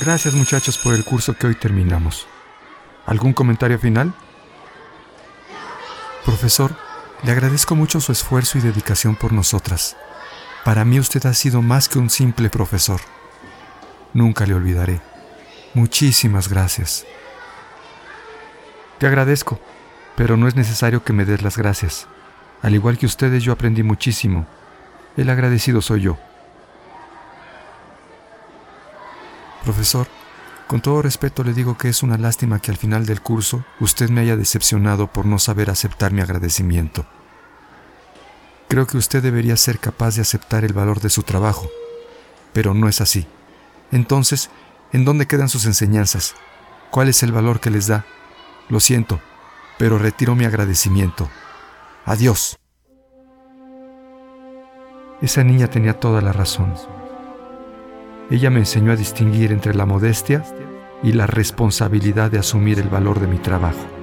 Gracias muchachos por el curso que hoy terminamos. ¿Algún comentario final? Profesor, le agradezco mucho su esfuerzo y dedicación por nosotras. Para mí usted ha sido más que un simple profesor. Nunca le olvidaré. Muchísimas gracias. Te agradezco, pero no es necesario que me des las gracias. Al igual que ustedes, yo aprendí muchísimo. El agradecido soy yo. Profesor, con todo respeto le digo que es una lástima que al final del curso usted me haya decepcionado por no saber aceptar mi agradecimiento. Creo que usted debería ser capaz de aceptar el valor de su trabajo, pero no es así. Entonces, ¿en dónde quedan sus enseñanzas? ¿Cuál es el valor que les da? Lo siento, pero retiro mi agradecimiento. Adiós. Esa niña tenía toda la razón. Ella me enseñó a distinguir entre la modestia y la responsabilidad de asumir el valor de mi trabajo.